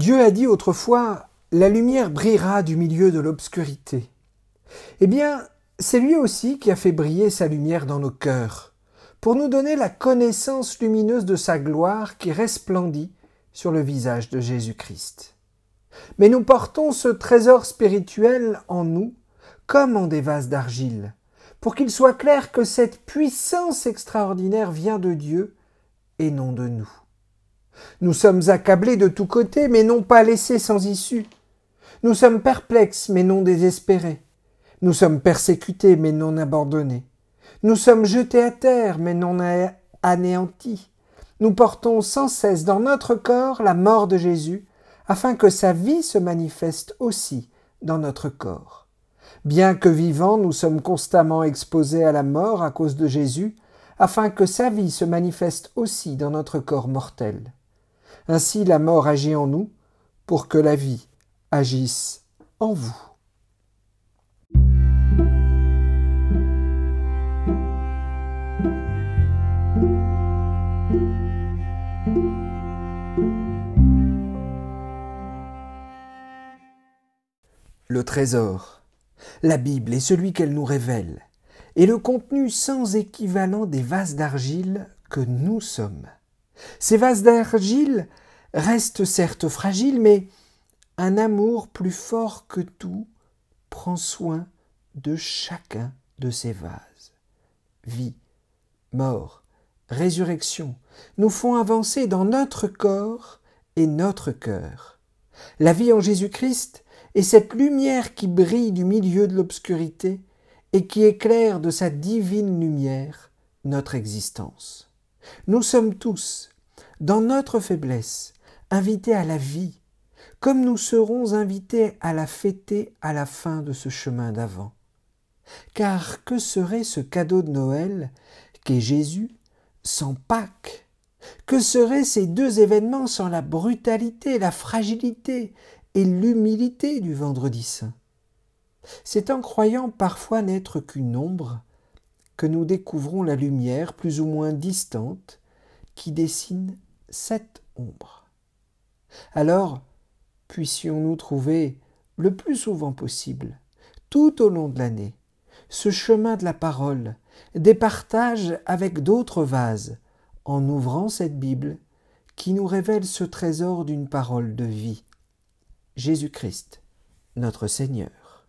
Dieu a dit autrefois La lumière brillera du milieu de l'obscurité. Eh bien, c'est lui aussi qui a fait briller sa lumière dans nos cœurs, pour nous donner la connaissance lumineuse de sa gloire qui resplendit sur le visage de Jésus-Christ. Mais nous portons ce trésor spirituel en nous comme en des vases d'argile, pour qu'il soit clair que cette puissance extraordinaire vient de Dieu et non de nous. Nous sommes accablés de tous côtés, mais non pas laissés sans issue. Nous sommes perplexes, mais non désespérés. Nous sommes persécutés, mais non abandonnés. Nous sommes jetés à terre, mais non anéantis. Nous portons sans cesse dans notre corps la mort de Jésus, afin que sa vie se manifeste aussi dans notre corps. Bien que vivants, nous sommes constamment exposés à la mort à cause de Jésus, afin que sa vie se manifeste aussi dans notre corps mortel. Ainsi la mort agit en nous pour que la vie agisse en vous. Le trésor. La Bible est celui qu'elle nous révèle, et le contenu sans équivalent des vases d'argile que nous sommes. Ces vases d'argile restent certes fragiles, mais un amour plus fort que tout prend soin de chacun de ces vases. Vie, mort, résurrection nous font avancer dans notre corps et notre cœur. La vie en Jésus-Christ est cette lumière qui brille du milieu de l'obscurité et qui éclaire de sa divine lumière notre existence. Nous sommes tous, dans notre faiblesse, invités à la vie, comme nous serons invités à la fêter à la fin de ce chemin d'avant. Car que serait ce cadeau de Noël qu'est Jésus sans Pâques? Que seraient ces deux événements sans la brutalité, la fragilité et l'humilité du vendredi saint? C'est en croyant parfois n'être qu'une ombre que nous découvrons la lumière plus ou moins distante qui dessine cette ombre. Alors, puissions-nous trouver le plus souvent possible, tout au long de l'année, ce chemin de la parole, des partages avec d'autres vases, en ouvrant cette Bible qui nous révèle ce trésor d'une parole de vie. Jésus-Christ, notre Seigneur.